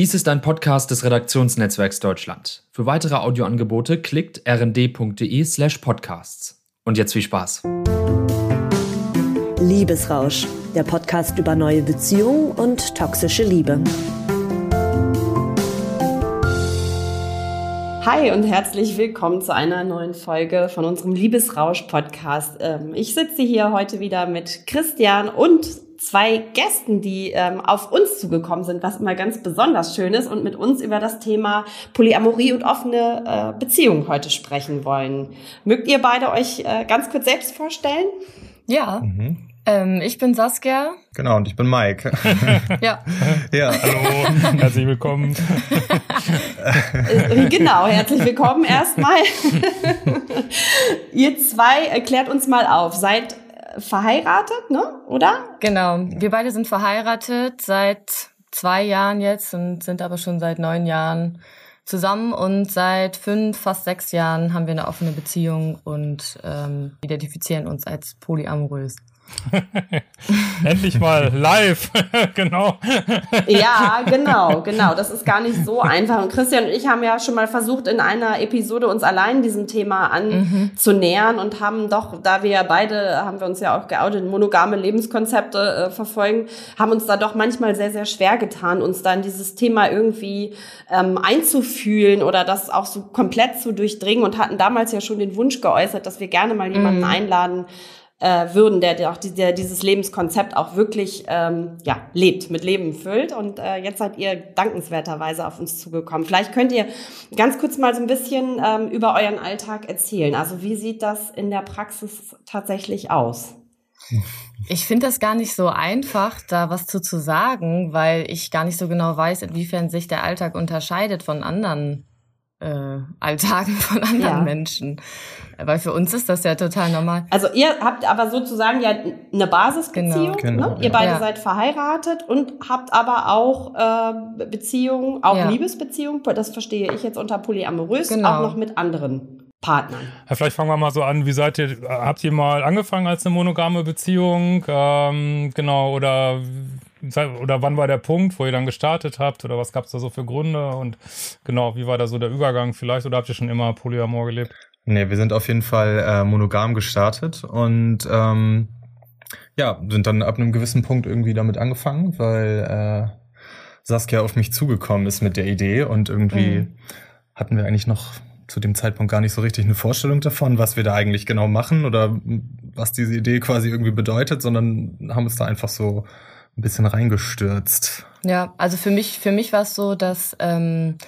Dies ist ein Podcast des Redaktionsnetzwerks Deutschland. Für weitere Audioangebote klickt rnd.de slash podcasts. Und jetzt viel Spaß. Liebesrausch, der Podcast über neue Beziehungen und toxische Liebe. Hi und herzlich willkommen zu einer neuen Folge von unserem Liebesrausch-Podcast. Ähm, ich sitze hier heute wieder mit Christian und zwei Gästen, die ähm, auf uns zugekommen sind, was immer ganz besonders schön ist und mit uns über das Thema Polyamorie und offene äh, Beziehungen heute sprechen wollen. Mögt ihr beide euch äh, ganz kurz selbst vorstellen? Ja. Mhm. Ähm, ich bin Saskia. Genau, und ich bin Mike. ja. Ja, hallo, herzlich willkommen. Äh, genau, herzlich willkommen erstmal. Ihr zwei erklärt uns mal auf. Seid verheiratet, ne? Oder? Genau. Wir beide sind verheiratet seit zwei Jahren jetzt und sind aber schon seit neun Jahren zusammen und seit fünf, fast sechs Jahren haben wir eine offene Beziehung und ähm, identifizieren uns als polyamorös. Endlich mal live, genau. Ja, genau, genau. Das ist gar nicht so einfach. Und Christian und ich haben ja schon mal versucht, in einer Episode uns allein diesem Thema anzunähern mhm. und haben doch, da wir ja beide, haben wir uns ja auch geoutet, monogame Lebenskonzepte äh, verfolgen, haben uns da doch manchmal sehr, sehr schwer getan, uns dann dieses Thema irgendwie ähm, einzufühlen oder das auch so komplett zu durchdringen und hatten damals ja schon den Wunsch geäußert, dass wir gerne mal jemanden mhm. einladen, äh, würden, der, der auch die, der dieses Lebenskonzept auch wirklich ähm, ja, lebt, mit Leben füllt. Und äh, jetzt seid ihr dankenswerterweise auf uns zugekommen. Vielleicht könnt ihr ganz kurz mal so ein bisschen ähm, über euren Alltag erzählen. Also wie sieht das in der Praxis tatsächlich aus? Ich finde das gar nicht so einfach, da was zu, zu sagen, weil ich gar nicht so genau weiß, inwiefern sich der Alltag unterscheidet von anderen äh, Alltagen von anderen ja. Menschen. Weil für uns ist das ja total normal. Also ihr habt aber sozusagen ja eine Basisbeziehung. Genau. Ne? Ihr beide ja. seid verheiratet und habt aber auch äh, Beziehungen, auch ja. Liebesbeziehungen, das verstehe ich jetzt unter polyamorös, genau. auch noch mit anderen. Partnern. Ja, vielleicht fangen wir mal so an. Wie seid ihr, habt ihr mal angefangen als eine monogame Beziehung? Ähm, genau, oder oder wann war der Punkt, wo ihr dann gestartet habt? Oder was gab es da so für Gründe? Und genau, wie war da so der Übergang vielleicht? Oder habt ihr schon immer Polyamor gelebt? Nee, wir sind auf jeden Fall äh, monogam gestartet und ähm, ja, sind dann ab einem gewissen Punkt irgendwie damit angefangen, weil äh, Saskia auf mich zugekommen ist mit der Idee und irgendwie mhm. hatten wir eigentlich noch zu dem Zeitpunkt gar nicht so richtig eine Vorstellung davon, was wir da eigentlich genau machen oder was diese Idee quasi irgendwie bedeutet, sondern haben uns da einfach so ein bisschen reingestürzt. Ja, also für mich, für mich war es so, dass ähm,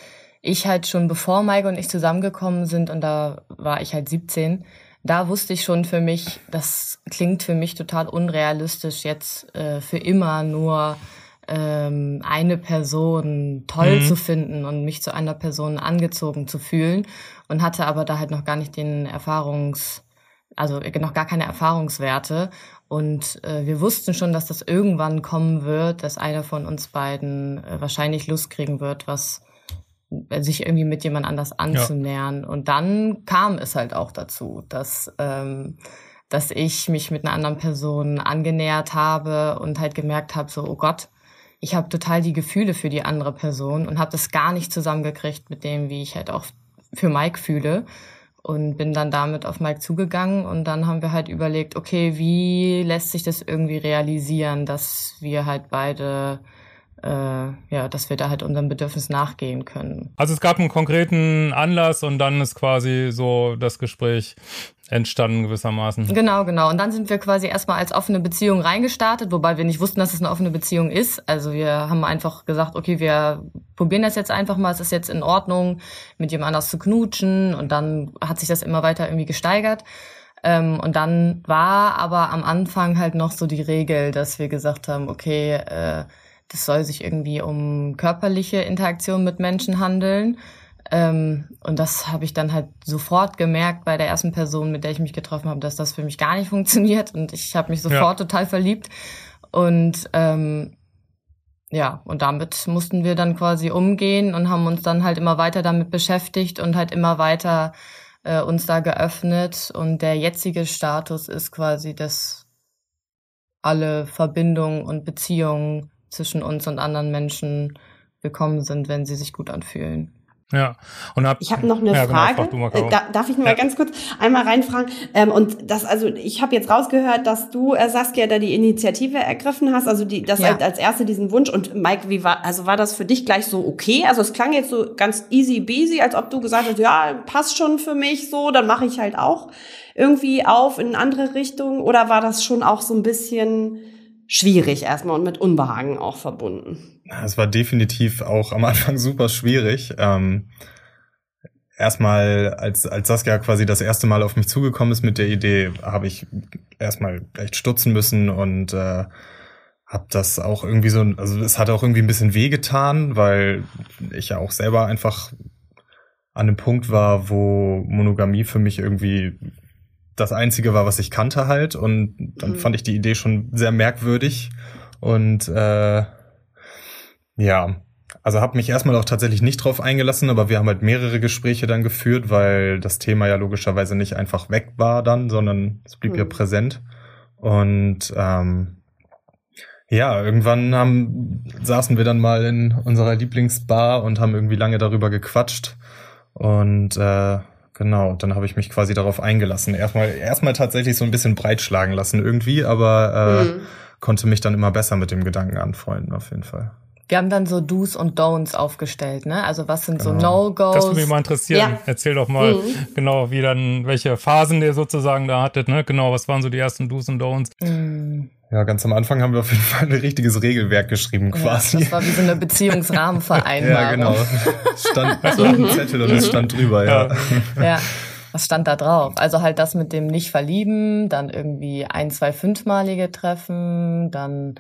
ich halt schon bevor Maike und ich zusammengekommen sind und da war ich halt 17, da wusste ich schon für mich, das klingt für mich total unrealistisch, jetzt äh, für immer nur ähm, eine Person toll mhm. zu finden und mich zu einer Person angezogen zu fühlen und hatte aber da halt noch gar nicht den Erfahrungs, also noch gar keine Erfahrungswerte und äh, wir wussten schon, dass das irgendwann kommen wird, dass einer von uns beiden äh, wahrscheinlich Lust kriegen wird, was äh, sich irgendwie mit jemand anders anzunähern. Ja. Und dann kam es halt auch dazu, dass ähm, dass ich mich mit einer anderen Person angenähert habe und halt gemerkt habe, so, oh Gott, ich habe total die Gefühle für die andere Person und habe das gar nicht zusammengekriegt mit dem, wie ich halt auch für Mike fühle und bin dann damit auf Mike zugegangen und dann haben wir halt überlegt, okay, wie lässt sich das irgendwie realisieren, dass wir halt beide ja, dass wir da halt unserem Bedürfnis nachgehen können. Also es gab einen konkreten Anlass und dann ist quasi so das Gespräch entstanden gewissermaßen. Genau, genau. Und dann sind wir quasi erstmal als offene Beziehung reingestartet, wobei wir nicht wussten, dass es eine offene Beziehung ist. Also wir haben einfach gesagt, okay, wir probieren das jetzt einfach mal. Es ist jetzt in Ordnung, mit jemand anders zu knutschen. Und dann hat sich das immer weiter irgendwie gesteigert. Ähm, und dann war aber am Anfang halt noch so die Regel, dass wir gesagt haben, okay, äh, das soll sich irgendwie um körperliche Interaktion mit Menschen handeln. Ähm, und das habe ich dann halt sofort gemerkt bei der ersten Person, mit der ich mich getroffen habe, dass das für mich gar nicht funktioniert. Und ich habe mich sofort ja. total verliebt. Und ähm, ja, und damit mussten wir dann quasi umgehen und haben uns dann halt immer weiter damit beschäftigt und halt immer weiter äh, uns da geöffnet. Und der jetzige Status ist quasi, dass alle Verbindungen und Beziehungen zwischen uns und anderen Menschen willkommen sind, wenn sie sich gut anfühlen. Ja. Und hab, ich habe noch eine ja, genau, Frage. Genau, äh, da, darf ich mal ja. ganz kurz einmal reinfragen? Ähm, und das, also ich habe jetzt rausgehört, dass du, äh, Saskia, da die Initiative ergriffen hast, also die, das ja. als, als erste diesen Wunsch. Und Mike, wie war, also war das für dich gleich so okay? Also es klang jetzt so ganz easy beasy, als ob du gesagt hast, ja, passt schon für mich so, dann mache ich halt auch irgendwie auf in eine andere Richtung. Oder war das schon auch so ein bisschen schwierig erstmal und mit Unbehagen auch verbunden? Es war definitiv auch am Anfang super schwierig. Ähm, erstmal, als, als Saskia quasi das erste Mal auf mich zugekommen ist mit der Idee, habe ich erstmal echt stutzen müssen und äh, habe das auch irgendwie so, also es hat auch irgendwie ein bisschen wehgetan, weil ich ja auch selber einfach an einem Punkt war, wo Monogamie für mich irgendwie das Einzige war, was ich kannte halt. Und dann mhm. fand ich die Idee schon sehr merkwürdig. Und äh, ja, also habe mich erstmal auch tatsächlich nicht drauf eingelassen, aber wir haben halt mehrere Gespräche dann geführt, weil das Thema ja logischerweise nicht einfach weg war dann, sondern es blieb mhm. ja präsent. Und ähm, ja, irgendwann haben, saßen wir dann mal in unserer Lieblingsbar und haben irgendwie lange darüber gequatscht. Und äh, genau, dann habe ich mich quasi darauf eingelassen. Erstmal, erstmal tatsächlich so ein bisschen breitschlagen lassen irgendwie, aber äh, mhm. konnte mich dann immer besser mit dem Gedanken anfreunden, auf jeden Fall. Wir haben dann so Do's und Don'ts aufgestellt, ne? Also was sind genau. so No-Gos? Das würde mich mal interessieren. Ja. Erzähl doch mal mhm. genau, wie dann, welche Phasen ihr sozusagen da hattet, ne? Genau, was waren so die ersten Do's und Don'ts? Mhm. Ja, ganz am Anfang haben wir auf jeden Fall ein richtiges Regelwerk geschrieben, quasi. Ja, das war wie so eine Beziehungsrahmenvereinbarung. ja, genau. Stand so ein Zettel und es stand drüber, ja. Ja. Was stand da drauf? Also halt das mit dem nicht verlieben, dann irgendwie ein, zwei fünfmalige Treffen, dann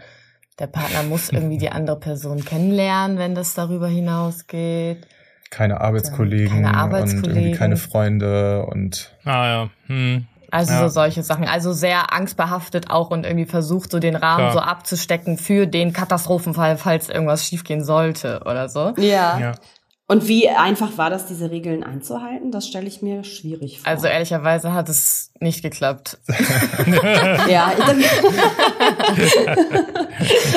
der Partner muss irgendwie die andere Person kennenlernen, wenn das darüber hinausgeht. Keine Arbeitskollegen, keine Arbeitskollegen. und irgendwie keine Freunde und. Ah ja. Hm. Also ja. so solche Sachen. Also sehr angstbehaftet auch und irgendwie versucht, so den Rahmen Klar. so abzustecken für den Katastrophenfall, falls irgendwas schiefgehen sollte oder so. Ja. ja. Und wie einfach war das, diese Regeln einzuhalten? Das stelle ich mir schwierig vor. Also ehrlicherweise hat es nicht geklappt. ja.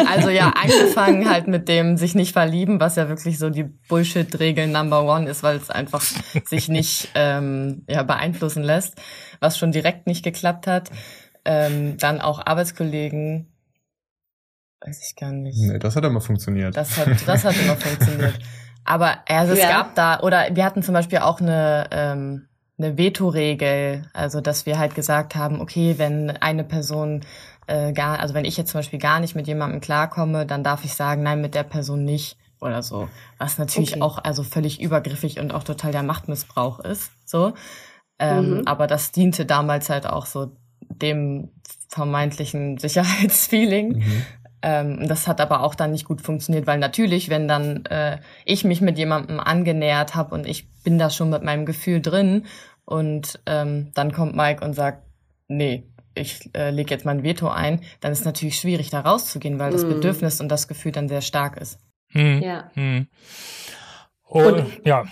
also ja, angefangen halt mit dem sich nicht verlieben, was ja wirklich so die Bullshit-Regel Number One ist, weil es einfach sich nicht ähm, ja, beeinflussen lässt, was schon direkt nicht geklappt hat. Ähm, dann auch Arbeitskollegen, weiß ich gar nicht. Nee, das hat immer funktioniert. Das hat, das hat immer funktioniert. Aber also es ja. gab da, oder wir hatten zum Beispiel auch eine, ähm, eine Veto-Regel, also dass wir halt gesagt haben, okay, wenn eine Person äh, gar, also wenn ich jetzt zum Beispiel gar nicht mit jemandem klarkomme, dann darf ich sagen, nein, mit der Person nicht oder so. Was natürlich okay. auch also völlig übergriffig und auch total der Machtmissbrauch ist. So. Ähm, mhm. Aber das diente damals halt auch so dem vermeintlichen Sicherheitsfeeling. Mhm. Ähm, das hat aber auch dann nicht gut funktioniert, weil natürlich, wenn dann äh, ich mich mit jemandem angenähert habe und ich bin da schon mit meinem Gefühl drin und ähm, dann kommt Mike und sagt, nee, ich äh, lege jetzt mein Veto ein, dann ist natürlich schwierig, da rauszugehen, weil das mm. Bedürfnis und das Gefühl dann sehr stark ist. Hm. Ja. Hm. Und, ja.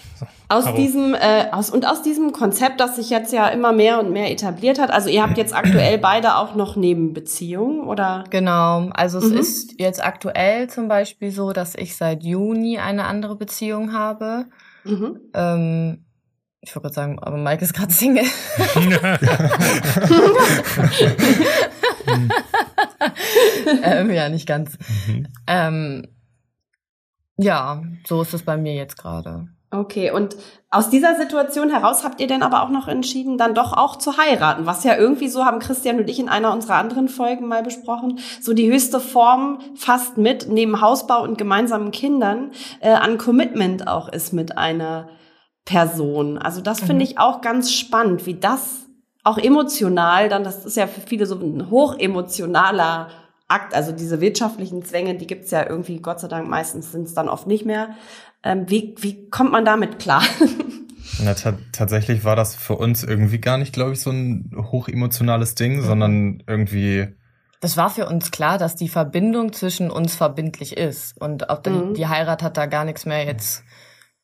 Aus aber. diesem äh, aus und aus diesem Konzept, das sich jetzt ja immer mehr und mehr etabliert hat. Also ihr habt jetzt aktuell beide auch noch Nebenbeziehungen, oder? Genau. Also es mhm. ist jetzt aktuell zum Beispiel so, dass ich seit Juni eine andere Beziehung habe. Mhm. Ähm, ich würde sagen, aber Mike ist gerade Single. ähm, ja, nicht ganz. Mhm. Ähm, ja, so ist es bei mir jetzt gerade. Okay, und aus dieser Situation heraus habt ihr denn aber auch noch entschieden, dann doch auch zu heiraten, was ja irgendwie so haben Christian und ich in einer unserer anderen Folgen mal besprochen, so die höchste Form fast mit, neben Hausbau und gemeinsamen Kindern, äh, an Commitment auch ist mit einer Person. Also das mhm. finde ich auch ganz spannend, wie das auch emotional dann, das ist ja für viele so ein hochemotionaler Akt, also diese wirtschaftlichen Zwänge, die gibt's ja irgendwie, Gott sei Dank, meistens sind es dann oft nicht mehr. Ähm, wie, wie kommt man damit klar? Na, tatsächlich war das für uns irgendwie gar nicht, glaube ich, so ein hochemotionales Ding, mhm. sondern irgendwie. Das war für uns klar, dass die Verbindung zwischen uns verbindlich ist. Und auch die, mhm. die Heirat hat da gar nichts mehr jetzt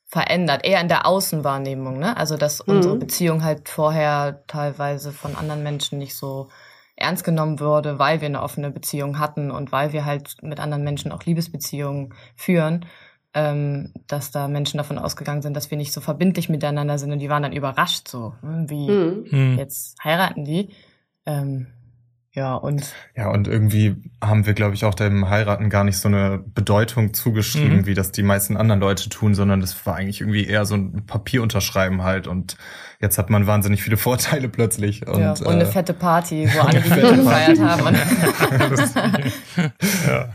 verändert. Eher in der Außenwahrnehmung, ne? Also, dass mhm. unsere Beziehung halt vorher teilweise von anderen Menschen nicht so ernst genommen würde, weil wir eine offene Beziehung hatten und weil wir halt mit anderen Menschen auch Liebesbeziehungen führen. ähm, dass da Menschen davon ausgegangen sind, dass wir nicht so verbindlich miteinander sind und die waren dann überrascht so, hm, wie Mhm. jetzt heiraten die. Ähm, ja, und Ja, und irgendwie haben wir, glaube ich, auch dem Heiraten gar nicht so eine Bedeutung zugeschrieben, Mhm. wie das die meisten anderen Leute tun, sondern das war eigentlich irgendwie eher so ein Papierunterschreiben halt. Und jetzt hat man wahnsinnig viele Vorteile plötzlich. Und, ja, und eine äh, fette Party, wo alle die gefeiert haben. Ja.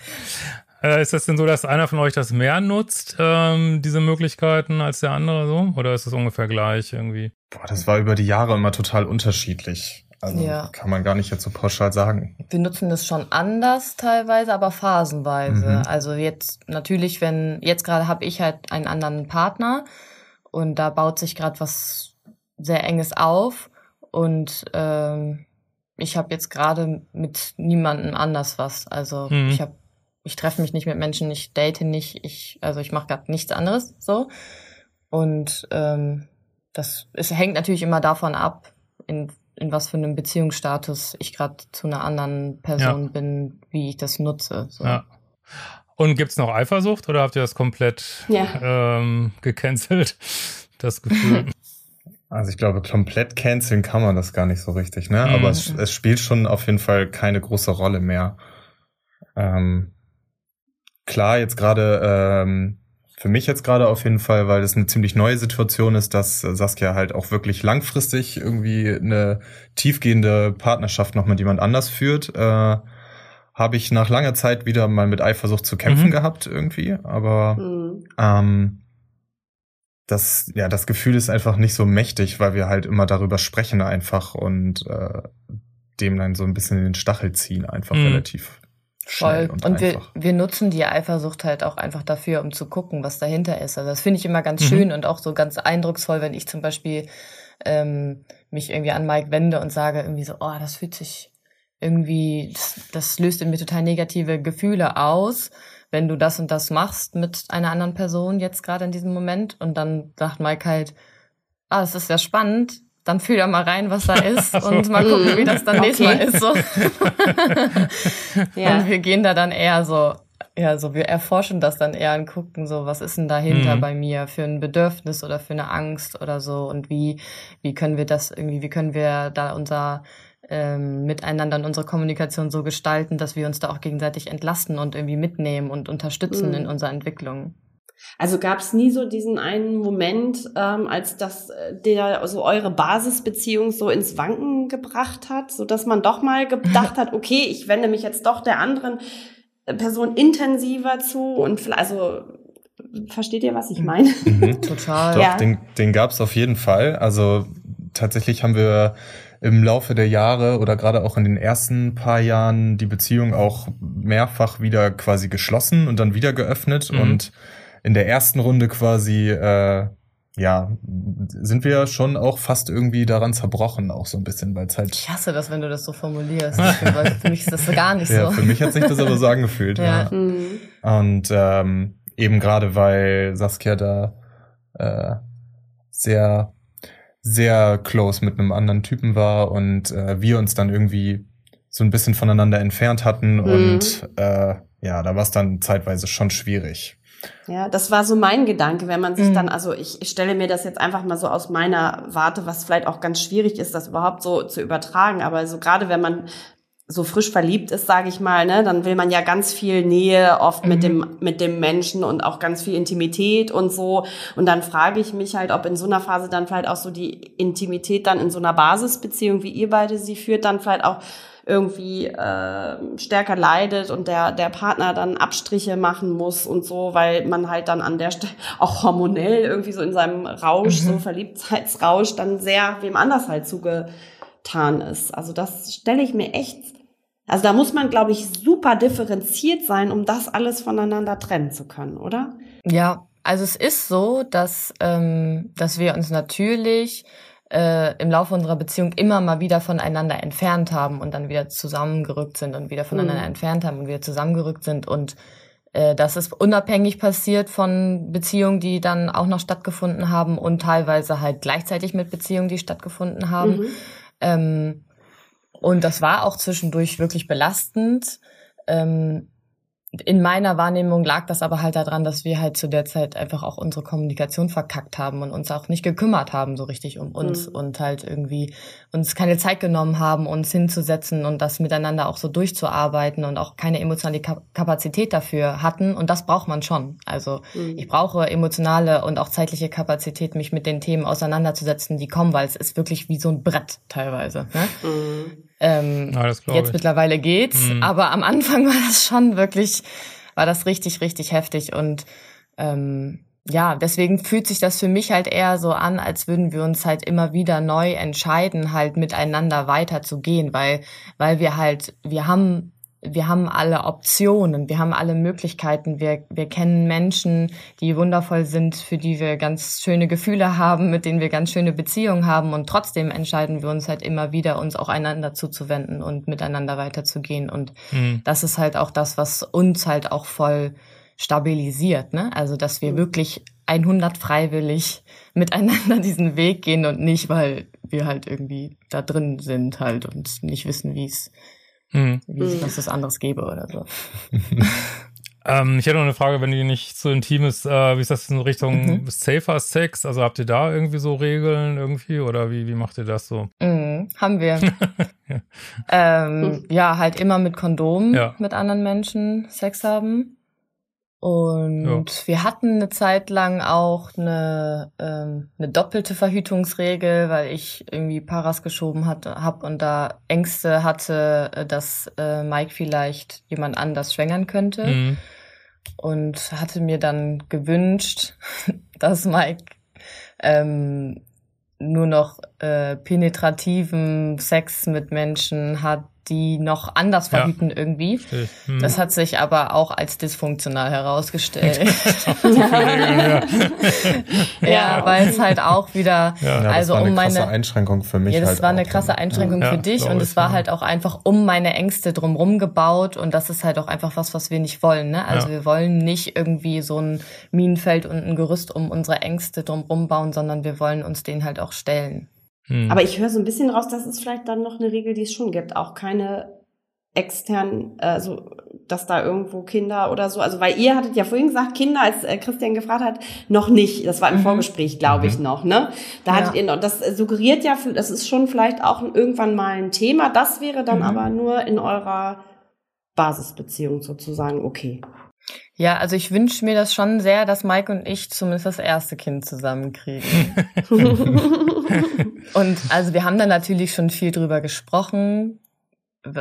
Äh, Ist das denn so, dass einer von euch das mehr nutzt, ähm, diese Möglichkeiten, als der andere so? Oder ist es ungefähr gleich irgendwie? boah, das war über die Jahre immer total unterschiedlich. Also Ja. kann man gar nicht jetzt so pauschal sagen. Wir nutzen das schon anders teilweise, aber phasenweise. Mhm. Also jetzt natürlich, wenn jetzt gerade habe ich halt einen anderen Partner und da baut sich gerade was sehr enges auf und ähm, ich habe jetzt gerade mit niemandem anders was. Also Mhm. ich habe ich treffe mich nicht mit Menschen, ich date nicht, ich also ich mache gerade nichts anderes so und ähm, das es hängt natürlich immer davon ab, in in was für einem Beziehungsstatus ich gerade zu einer anderen Person bin, wie ich das nutze. So. Ja. Und gibt's noch Eifersucht oder habt ihr das komplett Ja. ähm, gecancelt? Das Gefühl. Also ich glaube, komplett canceln kann man das gar nicht so richtig, ne? Mhm. Aber es, es spielt schon auf jeden Fall keine große Rolle mehr. Ähm, klar, jetzt gerade, ähm, für mich jetzt gerade auf jeden Fall, weil das eine ziemlich neue Situation ist, dass äh, Saskia halt auch wirklich langfristig irgendwie eine tiefgehende Partnerschaft noch mit jemand anders führt, äh, habe ich nach langer Zeit wieder mal mit Eifersucht zu kämpfen Mhm. gehabt irgendwie. Aber Mhm. ähm, das, ja, das Gefühl ist einfach nicht so mächtig, weil wir halt immer darüber sprechen einfach und äh, dem dann so ein bisschen in den Stachel ziehen, einfach Mhm. relativ Voll. und, Und, wir, wir nutzen die Eifersucht halt auch einfach dafür, um zu gucken, was dahinter ist. Also das finde ich immer ganz Mhm. schön und auch so ganz eindrucksvoll, wenn ich zum Beispiel ähm, mich irgendwie an Mike wende und sage irgendwie so, oh, das fühlt sich irgendwie, das, das löst in mir total negative Gefühle aus, wenn du das und das machst mit einer anderen Person jetzt gerade in diesem Moment. Und dann sagt Mike halt, ah, das ist ja spannend. Dann fühl da mal rein, was da ist und mal gucken, wie das dann nächstes Mal Okay. ist. So. Ja. Und wir gehen da dann eher so, ja, so, wir erforschen das dann eher und gucken so, was ist denn dahinter Mhm. bei mir für ein Bedürfnis oder für eine Angst oder so und wie, wie können wir das irgendwie, wie können wir da unser ähm, Miteinander und unsere Kommunikation so gestalten, dass wir uns da auch gegenseitig entlasten und irgendwie mitnehmen und unterstützen Mhm. in unserer Entwicklung. Also gab es nie so diesen einen Moment, ähm, als das äh, der also eure Basisbeziehung so ins Wanken gebracht hat, so dass man doch mal gedacht hat, okay, ich wende mich jetzt doch der anderen äh, Person intensiver zu und vielleicht, also versteht ihr, was ich meine? Mhm. Total. Doch, Ja. den, den gab es auf jeden Fall. Also tatsächlich haben wir im Laufe der Jahre oder gerade auch in den ersten paar Jahren die Beziehung auch mehrfach wieder quasi geschlossen und dann wieder geöffnet. Mhm. Und in der ersten Runde quasi, äh, ja, sind wir schon auch fast irgendwie daran zerbrochen, auch so ein bisschen, weil es halt. Ich hasse das, wenn du das so formulierst, weil für mich ist das gar nicht Ja, so. für mich hat sich das aber so angefühlt. Ja. ja. Mhm. Und ähm, eben gerade weil Saskia da äh, sehr, sehr close mit einem anderen Typen war und äh, wir uns dann irgendwie so ein bisschen voneinander entfernt hatten Mhm. und äh, ja, da war es dann zeitweise schon schwierig. Ja, das war so mein Gedanke, wenn man sich Mhm. dann, also ich, ich stelle mir das jetzt einfach mal so aus meiner Warte, was vielleicht auch ganz schwierig ist, das überhaupt so zu übertragen. Aber so gerade wenn man so frisch verliebt ist, sage ich mal, ne, dann will man ja ganz viel Nähe oft mit Mhm. dem mit dem Menschen und auch ganz viel Intimität und so. Und dann frage ich mich halt, ob in so einer Phase dann vielleicht auch so die Intimität dann in so einer Basisbeziehung, wie ihr beide sie führt, dann vielleicht auch irgendwie äh, stärker leidet und der der Partner dann Abstriche machen muss und so, weil man halt dann an der Stelle auch hormonell irgendwie so in seinem Rausch, Mhm. so Verliebtheitsrausch, dann sehr wem anders halt zugetan ist. Also das stelle ich mir echt, also da muss man, glaube ich, super differenziert sein, um das alles voneinander trennen zu können, oder? Ja, also es ist so, dass, ähm, dass wir uns natürlich äh, im Laufe unserer Beziehung immer mal wieder voneinander entfernt haben und dann wieder zusammengerückt sind und wieder voneinander Mhm. entfernt haben und wieder zusammengerückt sind und äh, das ist unabhängig passiert von Beziehungen, die dann auch noch stattgefunden haben und teilweise halt gleichzeitig mit Beziehungen, die stattgefunden haben. Mhm. Ähm, und das war auch zwischendurch wirklich belastend. Ähm, in meiner Wahrnehmung lag das aber halt daran, dass wir halt zu der Zeit einfach auch unsere Kommunikation verkackt haben und uns auch nicht gekümmert haben so richtig um uns mhm. und halt irgendwie uns keine Zeit genommen haben, uns hinzusetzen und das miteinander auch so durchzuarbeiten und auch keine emotionale Kapazität dafür hatten und das braucht man schon. Also mhm. ich brauche emotionale und auch zeitliche Kapazität, mich mit den Themen auseinanderzusetzen, die kommen, weil es ist wirklich wie so ein Brett teilweise. Ne? Mhm. Ähm, ja, jetzt ich. mittlerweile geht's, mhm. aber am Anfang war das schon wirklich, war das richtig, richtig heftig und ähm, ja, deswegen fühlt sich das für mich halt eher so an, als würden wir uns halt immer wieder neu entscheiden, halt miteinander weiterzugehen, weil, weil wir halt, wir haben wir haben alle Optionen, wir haben alle Möglichkeiten, wir, wir kennen Menschen, die wundervoll sind, für die wir ganz schöne Gefühle haben, mit denen wir ganz schöne Beziehungen haben und trotzdem entscheiden wir uns halt immer wieder, uns auch einander zuzuwenden und miteinander weiterzugehen und mhm. das ist halt auch das, was uns halt auch voll stabilisiert, ne? Also, dass wir mhm. wirklich 100 freiwillig miteinander diesen Weg gehen und nicht, weil wir halt irgendwie da drin sind halt und nicht wissen, wie es hm. Wie es was das anderes gäbe oder so. ähm, ich hätte noch eine Frage, wenn die nicht so intim ist, äh, wie ist das in Richtung mhm. Safer Sex? Also habt ihr da irgendwie so Regeln irgendwie oder wie, wie macht ihr das so? Mhm, haben wir. ja. Ähm, ja, halt immer mit Kondom ja. mit anderen Menschen Sex haben. Und ja. wir hatten eine Zeit lang auch eine, ähm, eine doppelte Verhütungsregel, weil ich irgendwie Paras geschoben hatte, hab und da Ängste hatte, dass äh, Mike vielleicht jemand anders schwängern könnte. Mhm. Und hatte mir dann gewünscht, dass Mike ähm, nur noch äh, penetrativen Sex mit Menschen hat, die noch anders verhüten ja. irgendwie. Hm. Das hat sich aber auch als dysfunktional herausgestellt. ja, ja, weil es halt auch wieder, ja, also um meine krasse Einschränkung für mich. Ja, das halt war eine krasse Einschränkung für dich und es war halt auch einfach um meine Ängste drumrum gebaut und das ist halt auch einfach was, was wir nicht wollen. Ne? Also wir wollen nicht irgendwie so ein Minenfeld und ein Gerüst um unsere Ängste drumrum bauen, sondern wir wollen uns denen halt auch stellen. Hm. Aber ich höre so ein bisschen raus, dass es vielleicht dann noch eine Regel, die es schon gibt, auch keine externen, also dass da irgendwo Kinder oder so, also weil ihr hattet ja vorhin gesagt, Kinder, als äh, Christian gefragt hat, noch nicht. Das war im mhm. Vorgespräch, glaube ich, mhm. noch, ne? Da ja. hattet ihr noch, das suggeriert ja, das ist schon vielleicht auch irgendwann mal ein Thema. Das wäre dann mhm. aber nur in eurer Basisbeziehung sozusagen okay. Ja, also ich wünsche mir das schon sehr, dass Mike und ich zumindest das erste Kind zusammenkriegen. und also wir haben da natürlich schon viel drüber gesprochen,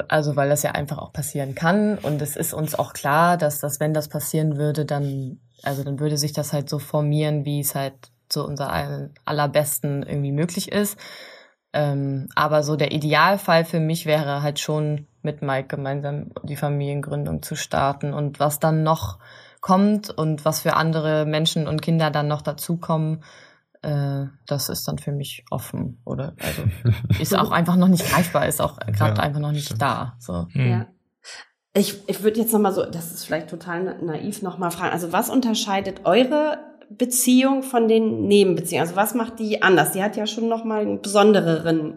also weil das ja einfach auch passieren kann. Und es ist uns auch klar, dass das, wenn das passieren würde, dann, also dann würde sich das halt so formieren, wie es halt zu unser allerbesten irgendwie möglich ist. Ähm, aber so der Idealfall für mich wäre halt schon mit Mike gemeinsam die Familiengründung zu starten und was dann noch kommt und was für andere Menschen und Kinder dann noch dazukommen, äh, das ist dann für mich offen oder also ist auch einfach noch nicht greifbar, ist auch gerade ja, einfach noch nicht stimmt. da. So. Mhm. Ja. Ich, ich würde jetzt nochmal so, das ist vielleicht total naiv nochmal fragen. Also was unterscheidet eure Beziehung von den Nebenbeziehungen? Also was macht die anders? Die hat ja schon nochmal einen besondereren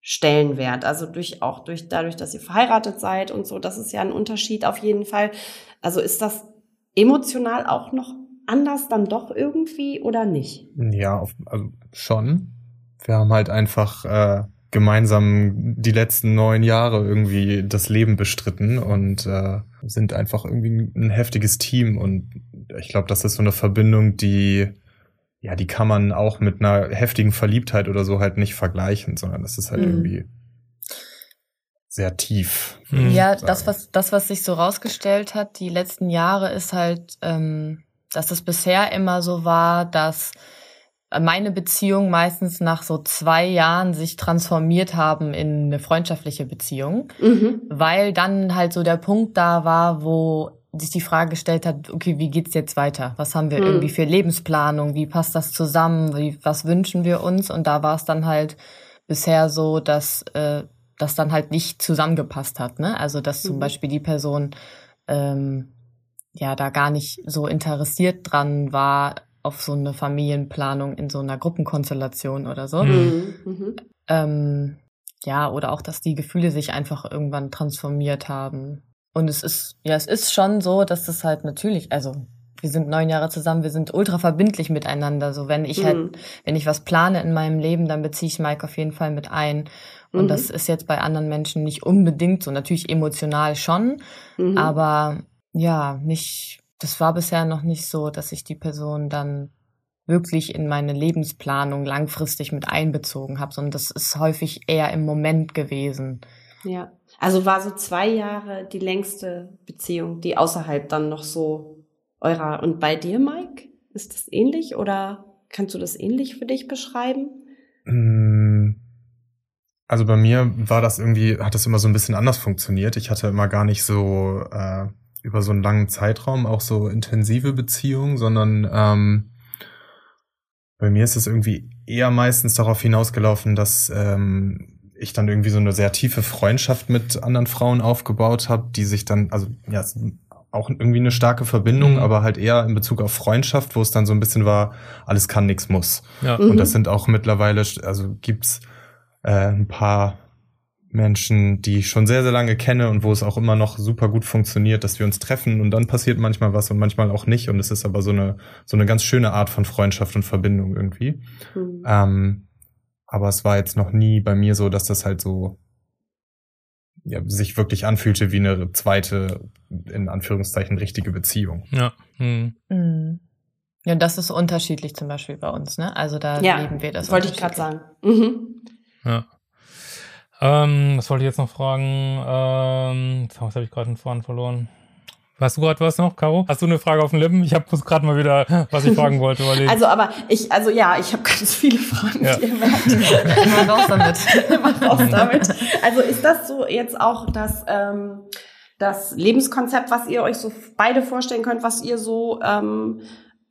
Stellenwert. Also durch auch durch dadurch, dass ihr verheiratet seid und so, das ist ja ein Unterschied auf jeden Fall. Also ist das emotional auch noch anders dann doch irgendwie oder nicht? Ja, auf, also schon. Wir haben halt einfach äh, gemeinsam die letzten neun Jahre irgendwie das Leben bestritten und äh, sind einfach irgendwie ein heftiges Team und ich glaube, das ist so eine Verbindung, die ja, die kann man auch mit einer heftigen Verliebtheit oder so halt nicht vergleichen, sondern das ist halt mhm. irgendwie sehr tief. Mhm. Ja, das was das was sich so rausgestellt hat die letzten Jahre ist halt, ähm, dass es bisher immer so war, dass meine Beziehung meistens nach so zwei Jahren sich transformiert haben in eine freundschaftliche Beziehung, mhm. weil dann halt so der Punkt da war, wo sich die Frage gestellt hat, okay, wie geht's jetzt weiter? Was haben wir hm. irgendwie für Lebensplanung? Wie passt das zusammen? Wie, was wünschen wir uns? Und da war es dann halt bisher so, dass äh, das dann halt nicht zusammengepasst hat. Ne? Also dass zum mhm. Beispiel die Person ähm, ja da gar nicht so interessiert dran war auf so eine Familienplanung in so einer Gruppenkonstellation oder so. Mhm. Mhm. Ähm, ja, oder auch, dass die Gefühle sich einfach irgendwann transformiert haben. und es ist, ja, es ist schon so, dass das halt natürlich, also wir sind neun Jahre zusammen, wir sind ultra verbindlich miteinander. So wenn ich halt, mhm. halt, wenn ich was plane in meinem Leben, dann beziehe ich Mike auf jeden Fall mit ein. Und mhm. das ist jetzt bei anderen Menschen nicht unbedingt so. Natürlich emotional schon, mhm. aber ja, nicht, das war bisher noch nicht so, dass ich die Person dann wirklich in meine Lebensplanung langfristig mit einbezogen habe, sondern das ist häufig eher im Moment gewesen. Ja, also war so zwei Jahre die längste Beziehung, die außerhalb dann noch so eurer. Und bei dir, Mike, ist das ähnlich oder kannst du das ähnlich für dich beschreiben? Mm, also bei mir war das irgendwie, hat das immer so ein bisschen anders funktioniert. Ich hatte immer gar nicht so äh, über so einen langen Zeitraum auch so intensive Beziehungen, sondern ähm, bei mir ist es irgendwie eher meistens darauf hinausgelaufen, dass ähm, ich dann irgendwie so eine sehr tiefe Freundschaft mit anderen Frauen aufgebaut habe, die sich dann, also ja, auch irgendwie eine starke Verbindung, mhm. aber halt eher in Bezug auf Freundschaft, wo es dann so ein bisschen war, alles kann, nichts muss. Ja. Und das mhm. sind auch mittlerweile, also gibt's äh, ein paar Menschen, die ich schon sehr, sehr lange kenne und wo es auch immer noch super gut funktioniert, dass wir uns treffen und dann passiert manchmal was und manchmal auch nicht. Und es ist aber so eine, so eine ganz schöne Art von Freundschaft und Verbindung irgendwie. Mhm. Ähm, aber es war jetzt noch nie bei mir so, dass das halt so ja, sich wirklich anfühlte wie eine zweite, in Anführungszeichen, richtige Beziehung. Ja. Hm. Mhm. Ja, und das ist unterschiedlich zum Beispiel bei uns, ne? Also da ja, leben wir das. Wollte ich gerade sagen. Mhm. Ja. Ähm, was wollte ich jetzt noch fragen? Ähm, jetzt habe ich gerade einen Faden verloren. Hast du gerade was noch, Caro? Hast du eine Frage auf den Lippen? Ich habe gerade mal wieder, was ich fragen wollte. Überlegen. Also, aber ich, also ja, ich habe ganz viele Fragen, ja. die ihr merkt. Immer raus damit. Immer raus damit. Also ist das so jetzt auch das, ähm, das Lebenskonzept, was ihr euch so beide vorstellen könnt, was ihr so ähm,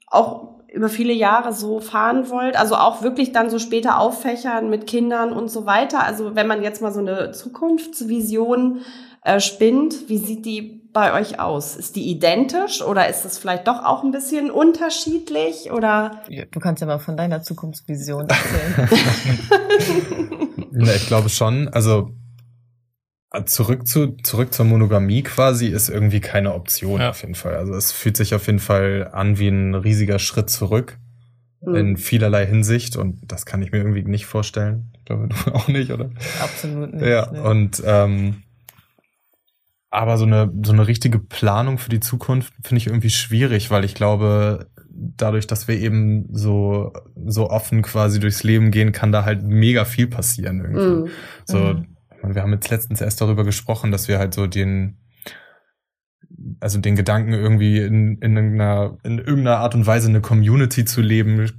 auch über viele Jahre so fahren wollt? Also auch wirklich dann so später auffächern mit Kindern und so weiter. Also wenn man jetzt mal so eine Zukunftsvision äh, spinnt, wie sieht die bei euch aus? Ist die identisch oder ist es vielleicht doch auch ein bisschen unterschiedlich oder? Du kannst ja mal von deiner Zukunftsvision erzählen. ja, ich glaube schon. Also zurück zu zurück zur Monogamie quasi ist irgendwie keine Option ja. auf jeden Fall. Also es fühlt sich auf jeden Fall an wie ein riesiger Schritt zurück hm. in vielerlei Hinsicht und das kann ich mir irgendwie nicht vorstellen. Ich glaube du auch nicht, oder? Absolut nicht. Ja ne. und ähm, aber so eine, so eine richtige Planung für die Zukunft finde ich irgendwie schwierig, weil ich glaube, dadurch, dass wir eben so, so offen quasi durchs Leben gehen, kann da halt mega viel passieren irgendwie. Mm. So, mm. Wir haben jetzt letztens erst darüber gesprochen, dass wir halt so den, also den Gedanken irgendwie in, in irgendeiner, in irgendeiner Art und Weise eine Community zu leben,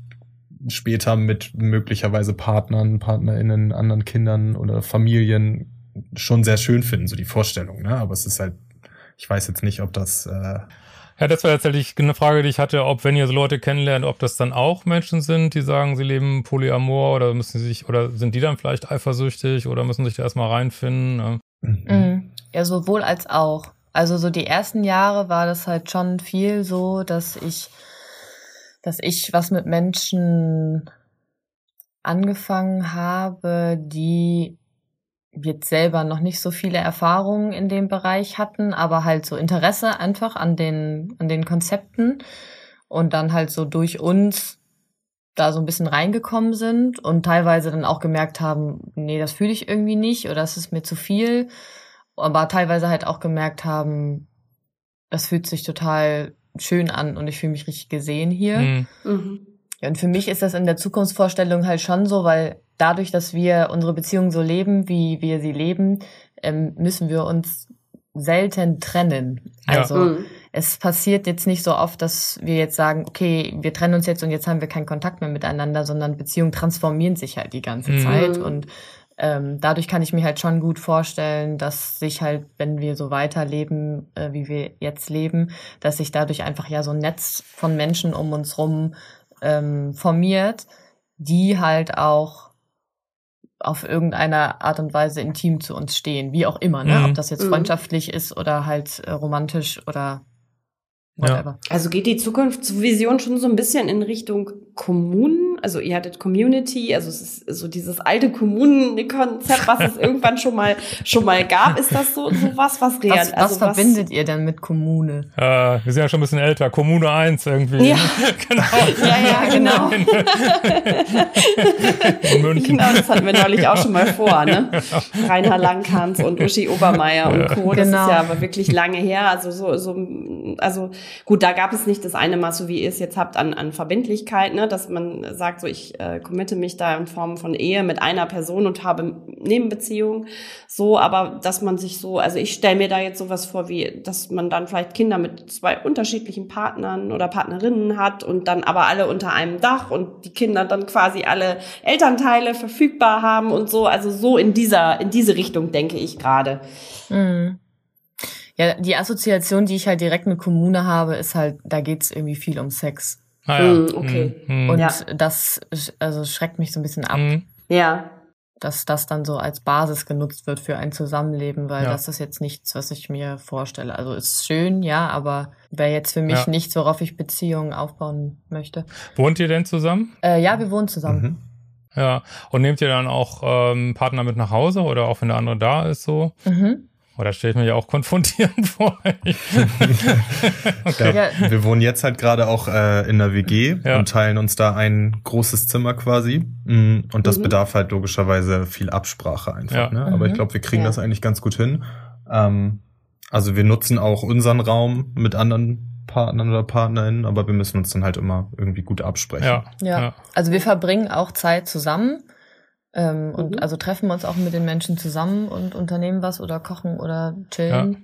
später mit möglicherweise Partnern, PartnerInnen, anderen Kindern oder Familien schon sehr schön finden, so die Vorstellung, ne? Aber es ist halt, ich weiß jetzt nicht, ob das. Äh ja, das war tatsächlich eine Frage, die ich hatte, ob wenn ihr so Leute kennenlernt, ob das dann auch Menschen sind, die sagen, sie leben Polyamor oder müssen sie sich, oder sind die dann vielleicht eifersüchtig oder müssen sich da erstmal reinfinden? Ne? Mhm. mhm. Ja, sowohl als auch. Also so die ersten Jahre war das halt schon viel so, dass ich, dass ich was mit Menschen angefangen habe, die jetzt selber noch nicht so viele Erfahrungen in dem Bereich hatten, aber halt so Interesse einfach an den, an den Konzepten und dann halt so durch uns da so ein bisschen reingekommen sind und teilweise dann auch gemerkt haben, nee, das fühle ich irgendwie nicht oder das ist mir zu viel, aber teilweise halt auch gemerkt haben, das fühlt sich total schön an und ich fühle mich richtig gesehen hier. Mhm. Mhm. Ja, und für mich ist das in der Zukunftsvorstellung halt schon so, weil dadurch, dass wir unsere Beziehung so leben, wie wir sie leben, ähm, müssen wir uns selten trennen. Also ja. Mhm. es passiert jetzt nicht so oft, dass wir jetzt sagen, okay, wir trennen uns jetzt und jetzt haben wir keinen Kontakt mehr miteinander, sondern Beziehungen transformieren sich halt die ganze mhm. Zeit und ähm, dadurch kann ich mir halt schon gut vorstellen, dass sich halt, wenn wir so weiterleben, äh, wie wir jetzt leben, dass sich dadurch einfach ja so ein Netz von Menschen um uns rum ähm, formiert, die halt auch auf irgendeine Art und Weise intim zu uns stehen, wie auch immer, ne? Mhm. Ob das jetzt mhm. freundschaftlich ist oder halt äh, romantisch oder whatever. Ja. Also geht die Zukunftsvision schon so ein bisschen in Richtung Kommunen Also ihr hattet Community, also es ist so dieses alte Kommunenkonzept, was es irgendwann schon mal schon mal gab. Ist das so sowas, was real? Was, was also verbindet was, ihr denn mit Kommune? Äh, wir sind ja schon ein bisschen älter. Kommune 1 irgendwie. Ja, genau. ja, ja, genau. In München. Genau, das hatten wir neulich auch schon mal vor, ne? Rainer Langhans und Uschi Obermeier und Co. Das genau. ist ja aber wirklich lange her. Also so, so, also gut, da gab es nicht das eine Maß, so wie ihr es jetzt habt, an, an Verbindlichkeit, ne? dass man sagt, so ich äh, committe mich da in Form von Ehe mit einer Person und habe Nebenbeziehungen. So, aber dass man sich so, also ich stelle mir da jetzt sowas vor, wie, dass man dann vielleicht Kinder mit zwei unterschiedlichen Partnern oder Partnerinnen hat und dann aber alle unter einem Dach und die Kinder dann quasi alle Elternteile verfügbar haben und so. Also so in dieser, in diese Richtung denke ich gerade. Mhm. Ja, die Assoziation, die ich halt direkt mit Kommune habe, ist halt, da geht's irgendwie viel um Sex. Ah, ja. Mm, okay. Mm. Und ja. das also schreckt mich so ein bisschen ab. Mm. Ja. Dass das dann so als Basis genutzt wird für ein Zusammenleben, weil ja. das ist jetzt nichts, was ich mir vorstelle. Also ist schön, ja, aber wäre jetzt für mich ja. nichts, worauf ich Beziehungen aufbauen möchte. Wohnt ihr denn zusammen? Äh, ja, wir wohnen zusammen. Mhm. Ja. Und nehmt ihr dann auch ähm, Partner mit nach Hause oder auch wenn der andere da ist so? Mhm. Oder stelle ich mir ja auch konfrontierend vor. okay. ja, wir wohnen jetzt halt gerade auch äh, in der WG ja. und teilen uns da ein großes Zimmer quasi. Mm, und das mhm. bedarf halt logischerweise viel Absprache einfach. Ja. Ne? Aber mhm. ich glaube, wir kriegen das eigentlich ganz gut hin. Ähm, also wir nutzen auch unseren Raum mit anderen Partnern oder Partnerinnen, aber wir müssen uns dann halt immer irgendwie gut absprechen. Ja, ja. also wir verbringen auch Zeit zusammen. Ähm, mhm. Und also treffen wir uns auch mit den Menschen zusammen und unternehmen was oder kochen oder chillen. Ja.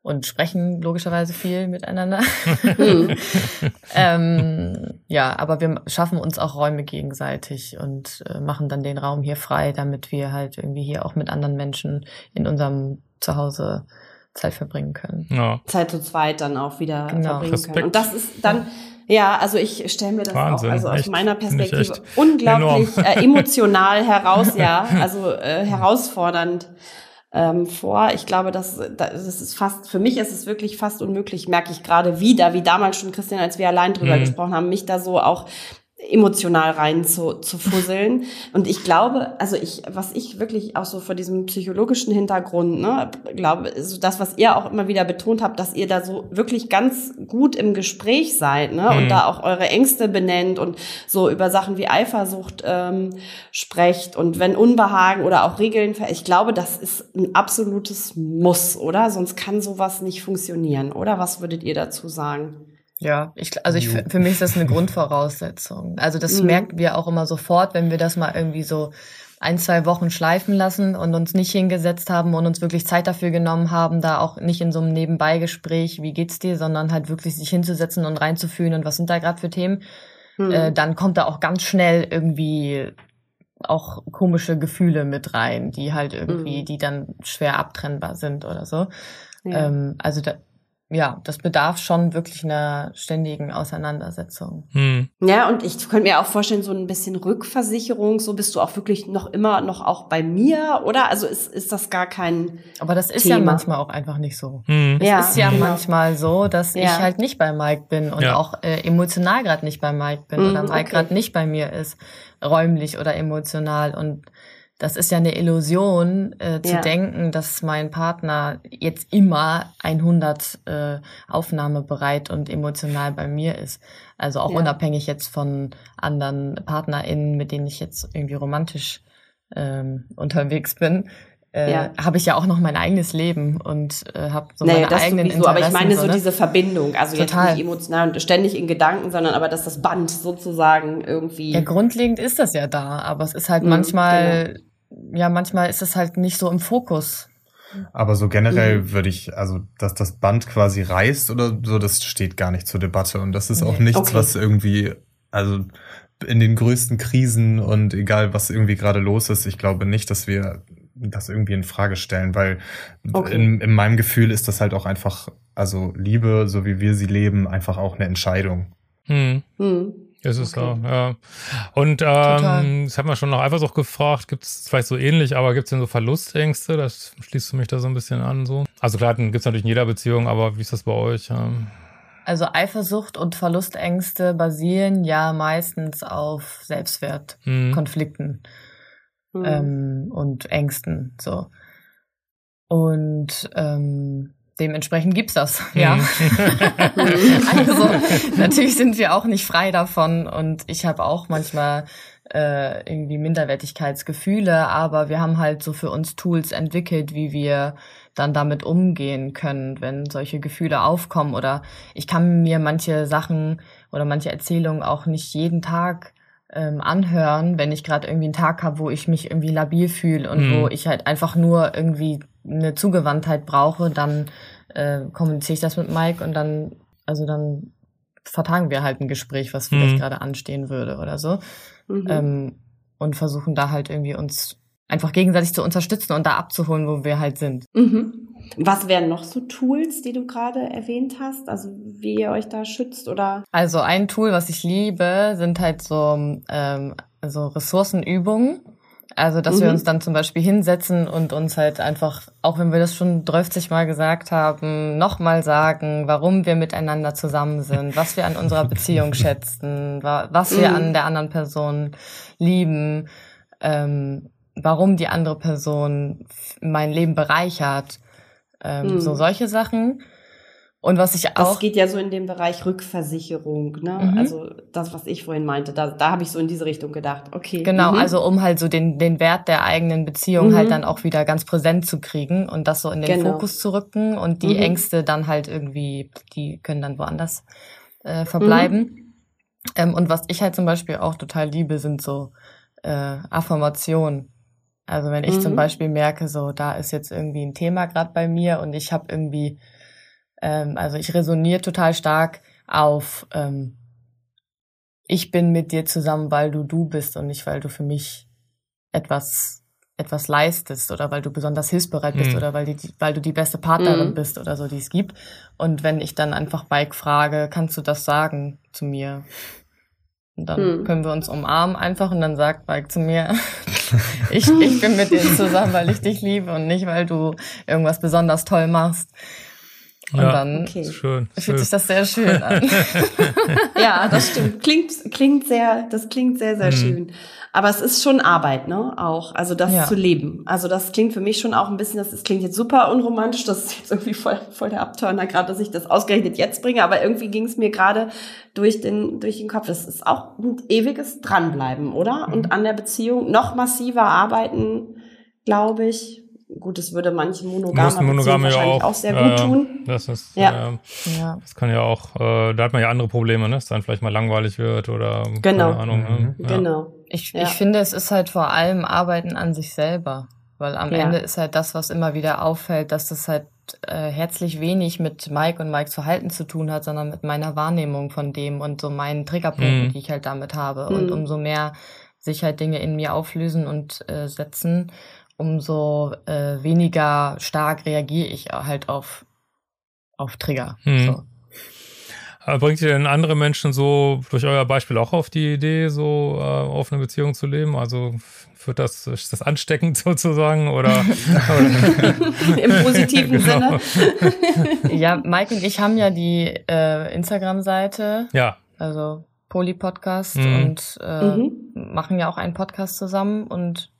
Und sprechen logischerweise viel miteinander. Mhm. ähm, ja, aber wir schaffen uns auch Räume gegenseitig und äh, machen dann den Raum hier frei, damit wir halt irgendwie hier auch mit anderen Menschen in unserem Zuhause Zeit verbringen können. Ja. Zeit zu zweit dann auch wieder genau. verbringen Respekt. können. Und das ist dann ja, also ich stelle mir das Wahnsinn, auch also aus echt, meiner Perspektive unglaublich äh, emotional heraus, ja, also äh, herausfordernd ähm, vor. Ich glaube, das, das ist fast, für mich ist es wirklich fast unmöglich, merke ich gerade wieder, wie damals schon Christian, als wir allein drüber mhm. gesprochen haben, mich da so auch emotional rein zu, zu fusseln. Und ich glaube, also ich, was ich wirklich auch so vor diesem psychologischen Hintergrund, ne, glaube, so das, was ihr auch immer wieder betont habt, dass ihr da so wirklich ganz gut im Gespräch seid, ne, mhm. und da auch eure Ängste benennt und so über Sachen wie Eifersucht ähm, sprecht und wenn Unbehagen oder auch Regeln, ich glaube, das ist ein absolutes Muss, oder? Sonst kann sowas nicht funktionieren, oder? Was würdet ihr dazu sagen? Ja, ich, also ich, für mich ist das eine Grundvoraussetzung. Also das mhm. merken wir auch immer sofort, wenn wir das mal irgendwie so ein, zwei Wochen schleifen lassen und uns nicht hingesetzt haben und uns wirklich Zeit dafür genommen haben, da auch nicht in so einem Nebenbeigespräch, wie geht's dir, sondern halt wirklich sich hinzusetzen und reinzufühlen und was sind da gerade für Themen, mhm. äh, dann kommt da auch ganz schnell irgendwie auch komische Gefühle mit rein, die halt irgendwie, mhm. die dann schwer abtrennbar sind oder so. Ja. Ähm, also da, ja, das bedarf schon wirklich einer ständigen Auseinandersetzung. Hm. Ja, und ich könnte mir auch vorstellen, so ein bisschen Rückversicherung, so bist du auch wirklich noch immer noch auch bei mir, oder? Also ist, ist das gar kein. Aber das ist Thema. ja manchmal auch einfach nicht so. Hm. Es ja, ist ja genau. manchmal so, dass ja. ich halt nicht bei Mike bin und ja. auch äh, emotional gerade nicht bei Mike bin hm, oder Mike okay. gerade nicht bei mir ist, räumlich oder emotional. Und das ist ja eine Illusion, äh, zu ja. denken, dass mein Partner jetzt immer 100 äh, aufnahmebereit und emotional bei mir ist. Also auch ja. unabhängig jetzt von anderen PartnerInnen, mit denen ich jetzt irgendwie romantisch ähm, unterwegs bin. Äh, ja. habe ich ja auch noch mein eigenes Leben und äh, habe so naja, meine das eigenen sowieso, Interessen. Aber ich meine so, ne? diese Verbindung, also Total. jetzt nicht emotional und ständig in Gedanken, sondern aber dass das Band sozusagen irgendwie. Ja, grundlegend ist das ja da, aber es ist halt mhm, manchmal genau ja, manchmal ist es halt nicht so im Fokus. Aber so generell mhm. würde ich, also, dass das Band quasi reißt oder so, das steht gar nicht zur Debatte. Und das ist nee. auch nichts, okay. was irgendwie, also in den größten Krisen und egal was irgendwie gerade los ist, ich glaube nicht, dass wir das irgendwie in Frage stellen, weil okay. in, in meinem Gefühl ist das halt auch einfach, also Liebe, so wie wir sie leben, einfach auch eine Entscheidung. Hm. Hm. Ist es okay. so, ja. Und ähm, das haben wir schon nach Eifersucht gefragt, gibt es vielleicht so ähnlich, aber gibt es denn so Verlustängste? Das schließt du mich da so ein bisschen an. so. Also klar, gibt es natürlich in jeder Beziehung, aber wie ist das bei euch? Ähm? Also Eifersucht und Verlustängste basieren ja meistens auf Selbstwertkonflikten mhm. ähm, und Ängsten. So. Und ähm, dementsprechend gibt's das, mhm. ja. also natürlich sind wir auch nicht frei davon und ich habe auch manchmal äh, irgendwie Minderwertigkeitsgefühle, aber wir haben halt so für uns Tools entwickelt, wie wir dann damit umgehen können, wenn solche Gefühle aufkommen. Oder ich kann mir manche Sachen oder manche Erzählungen auch nicht jeden Tag ähm, anhören, wenn ich gerade irgendwie einen Tag habe, wo ich mich irgendwie labil fühle und mhm. wo ich halt einfach nur irgendwie eine Zugewandtheit brauche, dann äh, kommuniziere ich das mit Mike und dann, also dann vertagen wir halt ein Gespräch, was vielleicht mhm. gerade anstehen würde oder so. Mhm. Ähm, und versuchen da halt irgendwie uns einfach gegenseitig zu unterstützen und da abzuholen, wo wir halt sind. Mhm. Was wären noch so Tools, die du gerade erwähnt hast? Also wie ihr euch da schützt oder? Also ein Tool, was ich liebe, sind halt so ähm, also Ressourcenübungen. Also, dass mhm. wir uns dann zum Beispiel hinsetzen und uns halt einfach, auch wenn wir das schon 30 Mal gesagt haben, nochmal sagen, warum wir miteinander zusammen sind, was wir an unserer Beziehung schätzen, was wir mhm. an der anderen Person lieben, ähm, warum die andere Person mein Leben bereichert. Ähm, mhm. So solche Sachen. Und was ich auch. Das geht ja so in den Bereich Rückversicherung, ne? Mhm. Also das, was ich vorhin meinte, da, da habe ich so in diese Richtung gedacht. Okay. Genau, mhm. also um halt so den, den Wert der eigenen Beziehung halt mhm. halt dann auch wieder ganz präsent zu kriegen und das so in den genau. Fokus zu rücken und die mhm. Ängste dann halt irgendwie, die können dann woanders äh, verbleiben. Mhm. Ähm, und was ich halt zum Beispiel auch total liebe, sind so äh, Affirmationen. Also wenn ich mhm. zum Beispiel merke, so da ist jetzt irgendwie ein Thema gerade bei mir und ich habe irgendwie, ähm, also ich resoniere total stark auf, ähm, ich bin mit dir zusammen, weil du du bist und nicht, weil du für mich etwas etwas leistest oder weil du besonders hilfsbereit bist mhm. oder weil, die, weil du die beste Partnerin mhm. bist oder so, die es gibt. Und wenn ich dann einfach Mike frage, kannst du das sagen zu mir? Und dann hm. können wir uns umarmen einfach und dann sagt Mike zu mir, ich, ich bin mit dir zusammen, weil ich dich liebe und nicht, weil du irgendwas besonders toll machst. Und ja, dann okay. schön, fühlt schön. sich das sehr schön an. ja, das stimmt. Klingt, klingt sehr, das klingt sehr, sehr mhm. schön. Aber es ist schon Arbeit, ne? Auch. Also das ja. zu leben. Also das klingt für mich schon auch ein bisschen, das, das klingt jetzt super unromantisch, das ist jetzt irgendwie voll, voll der Abturner, gerade dass ich das ausgerechnet jetzt bringe, aber irgendwie ging es mir gerade durch den, durch den Kopf. Das ist auch ein ewiges Dranbleiben, oder? Mhm. Und an der Beziehung noch massiver arbeiten, glaube ich gut, das würde manchen monogamen Monogame wahrscheinlich auch, auch sehr gut tun. Das ist, ja. Äh, ja. das kann ja auch, äh, da hat man ja andere Probleme, ne? dass dann vielleicht mal langweilig wird oder genau. keine Ahnung. Ne? Mhm. Ja. Genau. Ich, ja. ich finde, es ist halt vor allem Arbeiten an sich selber, weil am ja. Ende ist halt das, was immer wieder auffällt, dass das halt äh, herzlich wenig mit Mike und Mikes Verhalten zu tun hat, sondern mit meiner Wahrnehmung von dem und so meinen Triggerpunkten, mhm. die ich halt damit habe. Mhm. Und umso mehr sich halt Dinge in mir auflösen und äh, setzen, umso äh, weniger stark reagiere ich halt auf, auf Trigger. Hm. So. Bringt ihr denn andere Menschen so durch euer Beispiel auch auf die Idee, so äh, offene Beziehung zu leben? Also wird das, ist das ansteckend sozusagen oder, im positiven genau. Sinne? ja, Mike und ich haben ja die äh, Instagram-Seite. Ja. Also Poly-Podcast mhm. und äh, mhm. machen ja auch einen Podcast zusammen und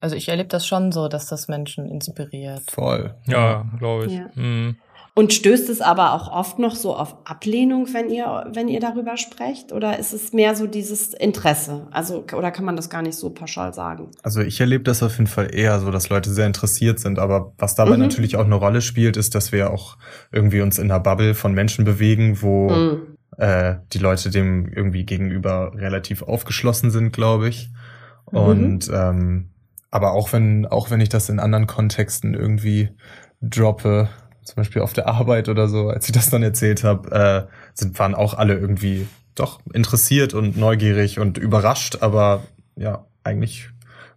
also ich erlebe das schon so, dass das Menschen inspiriert. Voll. Ja, glaube ich. Ja. Mhm. Und stößt es aber auch oft noch so auf Ablehnung, wenn ihr, wenn ihr darüber sprecht? Oder ist es mehr so dieses Interesse? Also, oder kann man das gar nicht so pauschal sagen? Also ich erlebe das auf jeden Fall eher so, dass Leute sehr interessiert sind. Aber was dabei mhm. natürlich auch eine Rolle spielt, ist, dass wir auch irgendwie uns in einer Bubble von Menschen bewegen, wo mhm. äh, die Leute dem irgendwie gegenüber relativ aufgeschlossen sind, glaube ich. Und mhm. ähm, aber auch wenn, auch wenn ich das in anderen Kontexten irgendwie droppe, zum Beispiel auf der Arbeit oder so, als ich das dann erzählt habe, äh, sind, waren auch alle irgendwie doch interessiert und neugierig und überrascht, aber ja, eigentlich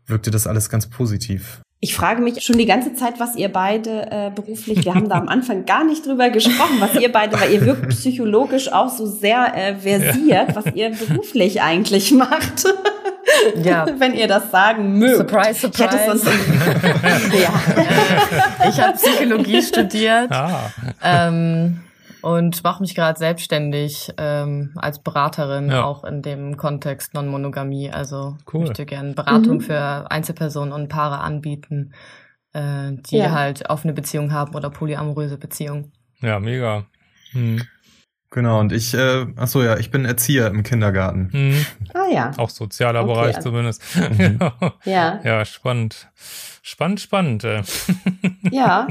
wirkte das alles ganz positiv. Ich frage mich schon die ganze Zeit, was ihr beide äh, beruflich, wir haben da am Anfang gar nicht drüber gesprochen, was ihr beide, weil ihr wirkt psychologisch auch so sehr äh, versiert, was ihr beruflich eigentlich macht. Ja. Wenn ihr das sagen mögt. Surprise, surprise. Ich, sonst ja. ich habe Psychologie studiert. Ah. Ähm, und mache mich gerade selbstständig ähm, als Beraterin, Ja. auch in dem Kontext Non-Monogamie. Also Cool. möchte gerne Beratung Mhm. für Einzelpersonen und Paare anbieten, äh, die Ja. halt offene Beziehungen haben oder polyamoröse Beziehungen. Ja, mega. Hm. Genau, und ich, äh, ach so ja, ich bin Erzieher im Kindergarten. Hm. Ah ja. Auch sozialer Okay, Bereich also- zumindest. Mhm. Ja. ja, spannend. Spannend, spannend. äh. Ja.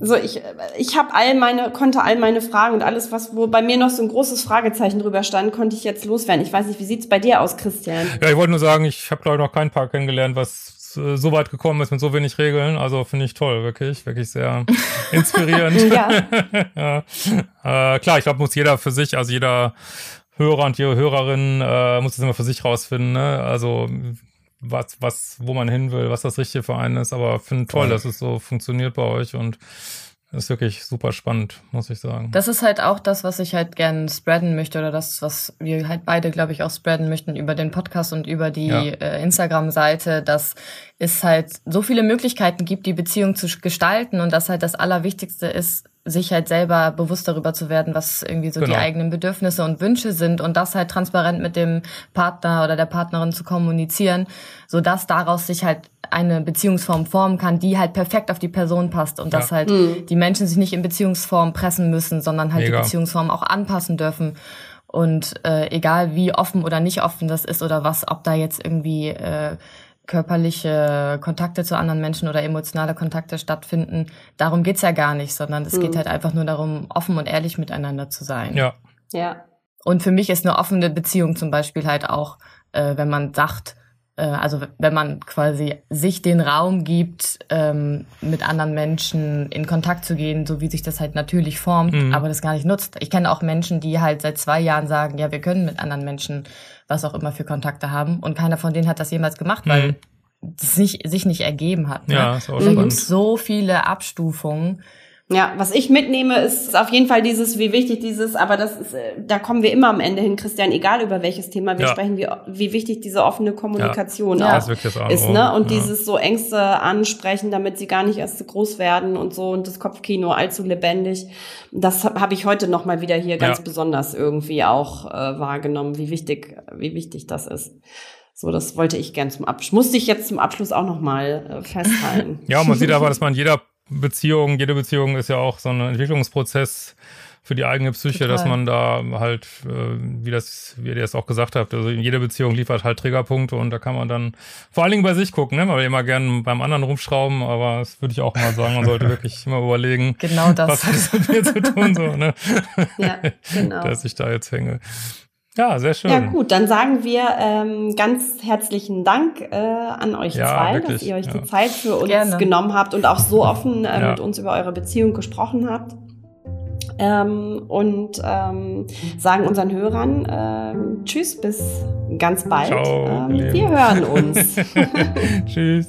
So, ich, ich habe all meine, konnte all meine Fragen und alles, was, wo bei mir noch so ein großes Fragezeichen drüber stand, konnte ich jetzt loswerden. Ich weiß nicht, wie sieht's bei dir aus, Christian? Ja, ich wollte nur sagen, ich habe glaube ich noch kein Paar kennengelernt, was äh, so weit gekommen ist mit so wenig Regeln. Also finde ich toll, wirklich, wirklich sehr inspirierend. Ja. ja. Äh, klar, ich glaube, muss jeder für sich, also jeder Hörer und jede Hörerin äh, muss das immer für sich rausfinden. Ne? Also was, was, wo man hin will, was das Richtige für einen ist. Aber finde toll, dass es so funktioniert bei euch und ist wirklich super spannend, muss ich sagen. Das ist halt auch das, was ich halt gern spreaden möchte oder das, was wir halt beide, glaube ich, auch spreaden möchten über den Podcast und über die Ja. äh, Instagram-Seite, dass es halt so viele Möglichkeiten gibt, die Beziehung zu gestalten und dass halt das Allerwichtigste ist, sich halt selber bewusst darüber zu werden, was irgendwie so die Genau. eigenen Bedürfnisse und Wünsche sind und das halt transparent mit dem Partner oder der Partnerin zu kommunizieren, so dass daraus sich halt eine Beziehungsform formen kann, die halt perfekt auf die Person passt und dass Ja. halt die Menschen sich nicht in Beziehungsform pressen müssen, sondern halt Mega. die Beziehungsform auch anpassen dürfen. Und äh, egal wie offen oder nicht offen das ist oder was, ob da jetzt irgendwie äh, körperliche Kontakte zu anderen Menschen oder emotionale Kontakte stattfinden, darum geht's ja gar nicht, sondern es geht halt einfach nur darum, offen und ehrlich miteinander zu sein. Ja, Ja. Und für mich ist eine offene Beziehung zum Beispiel halt auch, äh, wenn man sagt, äh, also wenn man quasi sich den Raum gibt, ähm, mit anderen Menschen in Kontakt zu gehen, so wie sich das halt natürlich formt, Mhm. aber das gar nicht nutzt. Ich kenne auch Menschen, die halt seit zwei Jahren sagen, ja, wir können mit anderen Menschen was auch immer für Kontakte haben und keiner von denen hat das jemals gemacht, weil Mhm. das nicht, sich nicht ergeben hat. Ne? ja, ist auch Da spannend. gibt's so viele Abstufungen. Ja, was ich mitnehme, ist auf jeden Fall dieses, wie wichtig dieses, aber das ist, äh, da kommen wir immer am Ende hin, Christian, egal über welches Thema wir Ja. sprechen, wie, wie wichtig diese offene Kommunikation Ja. auch ist wirklich das A und ist, ne? Und Ja. dieses so Ängste ansprechen, damit sie gar nicht erst zu groß werden und so und das Kopfkino allzu lebendig. Das habe hab ich heute noch mal wieder hier ganz besonders irgendwie auch äh, wahrgenommen, wie wichtig, wie wichtig das ist. So, das wollte ich gern zum Abschluss. Musste ich jetzt zum Abschluss auch noch mal äh, festhalten. Ja, man sieht aber, dass man jeder Beziehung, jede Beziehung ist ja auch so ein Entwicklungsprozess für die eigene Psyche, Total. dass man da halt, äh, wie das, wie ihr das auch gesagt habt, also in jede Beziehung liefert halt Triggerpunkte und da kann man dann vor allen Dingen bei sich gucken, ne? weil wir immer gerne beim anderen rumschrauben, aber das würde ich auch mal sagen, man sollte wirklich immer überlegen, Genau das. was hat das mit mir zu tun, so, ne? Ja, genau. dass ich da jetzt hänge. Ja, sehr schön. Ja gut, dann sagen wir ähm, ganz herzlichen Dank äh, an euch Ja, zwei, wirklich, dass ihr euch ja. die Zeit für uns Gerne. genommen habt und auch so offen äh, Ja. mit uns über eure Beziehung gesprochen habt. Ähm, und ähm, sagen unseren Hörern ähm, Tschüss, bis ganz bald. Ciao, ähm, wir hören uns. Tschüss.